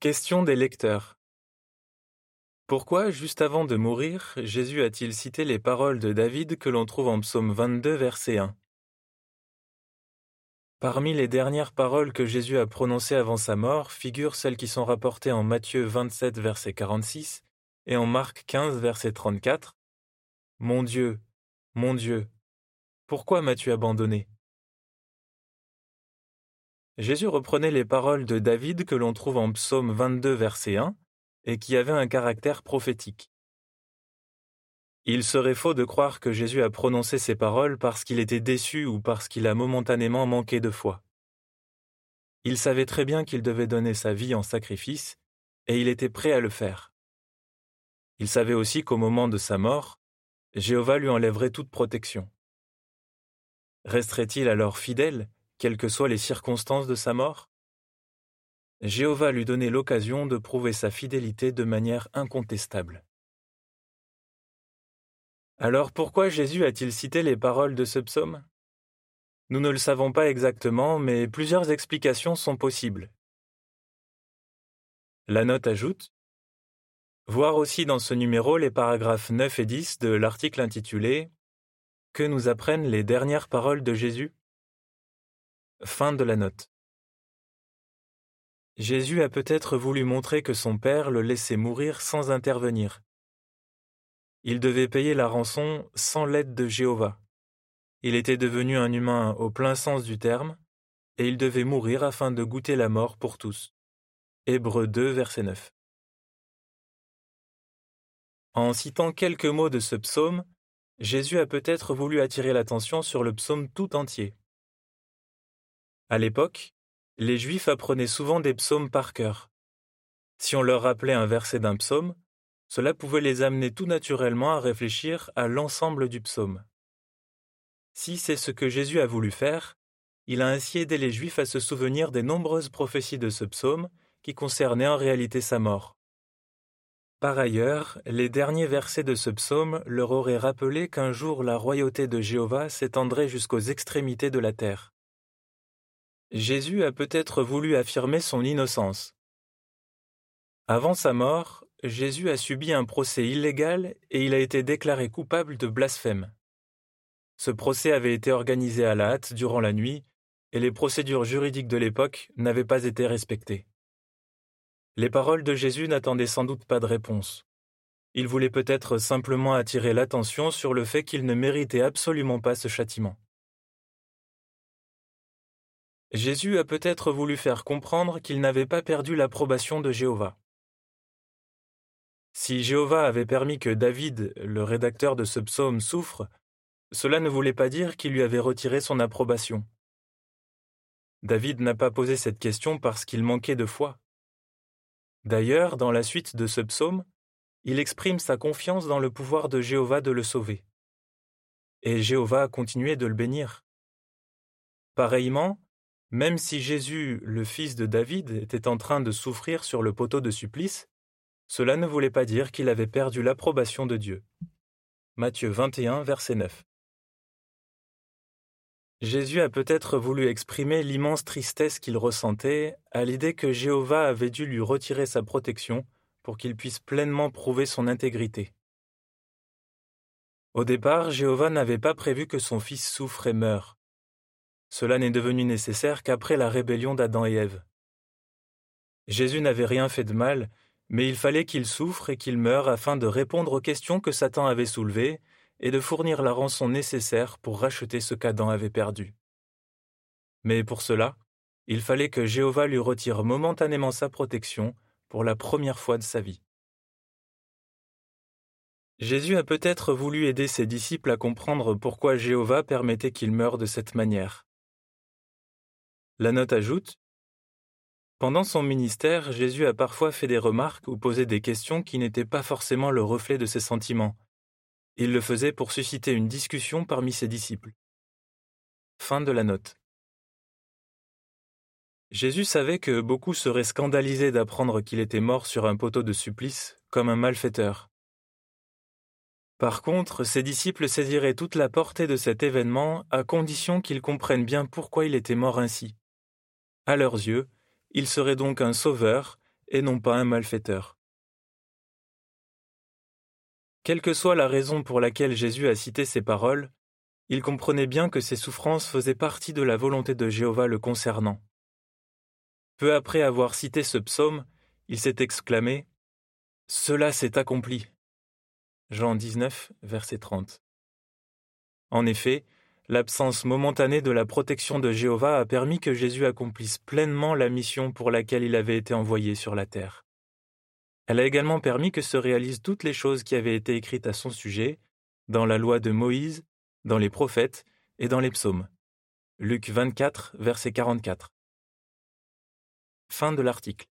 Question des lecteurs. Pourquoi, juste avant de mourir, Jésus a-t-il cité les paroles de David que l'on trouve en psaume 22, verset 1 Parmi les dernières paroles que Jésus a prononcées avant sa mort figurent celles qui sont rapportées en Matthieu 27, verset 46 et en Marc 15, verset 34. Mon Dieu, mon Dieu, pourquoi m'as-tu abandonné? Jésus reprenait les paroles de David que l'on trouve en Psaume 22, verset 1, et qui avaient un caractère prophétique. Il serait faux de croire que Jésus a prononcé ces paroles parce qu'il était déçu ou parce qu'il a momentanément manqué de foi. Il savait très bien qu'il devait donner sa vie en sacrifice, et il était prêt à le faire. Il savait aussi qu'au moment de sa mort, Jéhovah lui enlèverait toute protection. Resterait-il alors fidèle quelles que soient les circonstances de sa mort? Jéhovah lui donnait l'occasion de prouver sa fidélité de manière incontestable. Alors pourquoi Jésus a-t-il cité les paroles de ce psaume? Nous ne le savons pas exactement, mais plusieurs explications sont possibles. La note ajoute Voir aussi dans ce numéro les paragraphes 9 et 10 de l'article intitulé Que nous apprennent les dernières paroles de Jésus Fin de la note. Jésus a peut-être voulu montrer que son Père le laissait mourir sans intervenir. Il devait payer la rançon sans l'aide de Jéhovah. Il était devenu un humain au plein sens du terme, et il devait mourir afin de goûter la mort pour tous. Hébreux 2, verset 9. En citant quelques mots de ce psaume, Jésus a peut-être voulu attirer l'attention sur le psaume tout entier. À l'époque, les Juifs apprenaient souvent des psaumes par cœur. Si on leur rappelait un verset d'un psaume, cela pouvait les amener tout naturellement à réfléchir à l'ensemble du psaume. Si c'est ce que Jésus a voulu faire, il a ainsi aidé les Juifs à se souvenir des nombreuses prophéties de ce psaume qui concernaient en réalité sa mort. Par ailleurs, les derniers versets de ce psaume leur auraient rappelé qu'un jour la royauté de Jéhovah s'étendrait jusqu'aux extrémités de la terre. Jésus a peut-être voulu affirmer son innocence. Avant sa mort, Jésus a subi un procès illégal et il a été déclaré coupable de blasphème. Ce procès avait été organisé à la hâte durant la nuit et les procédures juridiques de l'époque n'avaient pas été respectées. Les paroles de Jésus n'attendaient sans doute pas de réponse. Il voulait peut-être simplement attirer l'attention sur le fait qu'il ne méritait absolument pas ce châtiment. Jésus a peut-être voulu faire comprendre qu'il n'avait pas perdu l'approbation de Jéhovah. Si Jéhovah avait permis que David, le rédacteur de ce psaume, souffre, cela ne voulait pas dire qu'il lui avait retiré son approbation. David n'a pas posé cette question parce qu'il manquait de foi. D'ailleurs, dans la suite de ce psaume, il exprime sa confiance dans le pouvoir de Jéhovah de le sauver. Et Jéhovah a continué de le bénir. Pareillement, même si Jésus, le fils de David, était en train de souffrir sur le poteau de supplice, cela ne voulait pas dire qu'il avait perdu l'approbation de Dieu. Matthieu 21, verset 9. Jésus a peut-être voulu exprimer l'immense tristesse qu'il ressentait à l'idée que Jéhovah avait dû lui retirer sa protection pour qu'il puisse pleinement prouver son intégrité. Au départ, Jéhovah n'avait pas prévu que son fils souffre et meure. Cela n'est devenu nécessaire qu'après la rébellion d'Adam et Ève. Jésus n'avait rien fait de mal, mais il fallait qu'il souffre et qu'il meure afin de répondre aux questions que Satan avait soulevées et de fournir la rançon nécessaire pour racheter ce qu'Adam avait perdu. Mais pour cela, il fallait que Jéhovah lui retire momentanément sa protection pour la première fois de sa vie. Jésus a peut-être voulu aider ses disciples à comprendre pourquoi Jéhovah permettait qu'il meure de cette manière. La note ajoute Pendant son ministère, Jésus a parfois fait des remarques ou posé des questions qui n'étaient pas forcément le reflet de ses sentiments. Il le faisait pour susciter une discussion parmi ses disciples. Fin de la note. Jésus savait que beaucoup seraient scandalisés d'apprendre qu'il était mort sur un poteau de supplice, comme un malfaiteur. Par contre, ses disciples saisiraient toute la portée de cet événement à condition qu'ils comprennent bien pourquoi il était mort ainsi. À leurs yeux, il serait donc un sauveur, et non pas un malfaiteur. Quelle que soit la raison pour laquelle Jésus a cité ces paroles, il comprenait bien que ces souffrances faisaient partie de la volonté de Jéhovah le concernant. Peu après avoir cité ce psaume, il s'est exclamé Cela s'est accompli. Jean 19, verset 30. En effet, l'absence momentanée de la protection de Jéhovah a permis que Jésus accomplisse pleinement la mission pour laquelle il avait été envoyé sur la terre. Elle a également permis que se réalisent toutes les choses qui avaient été écrites à son sujet, dans la loi de Moïse, dans les prophètes et dans les psaumes. Luc 24, verset 44. Fin de l'article.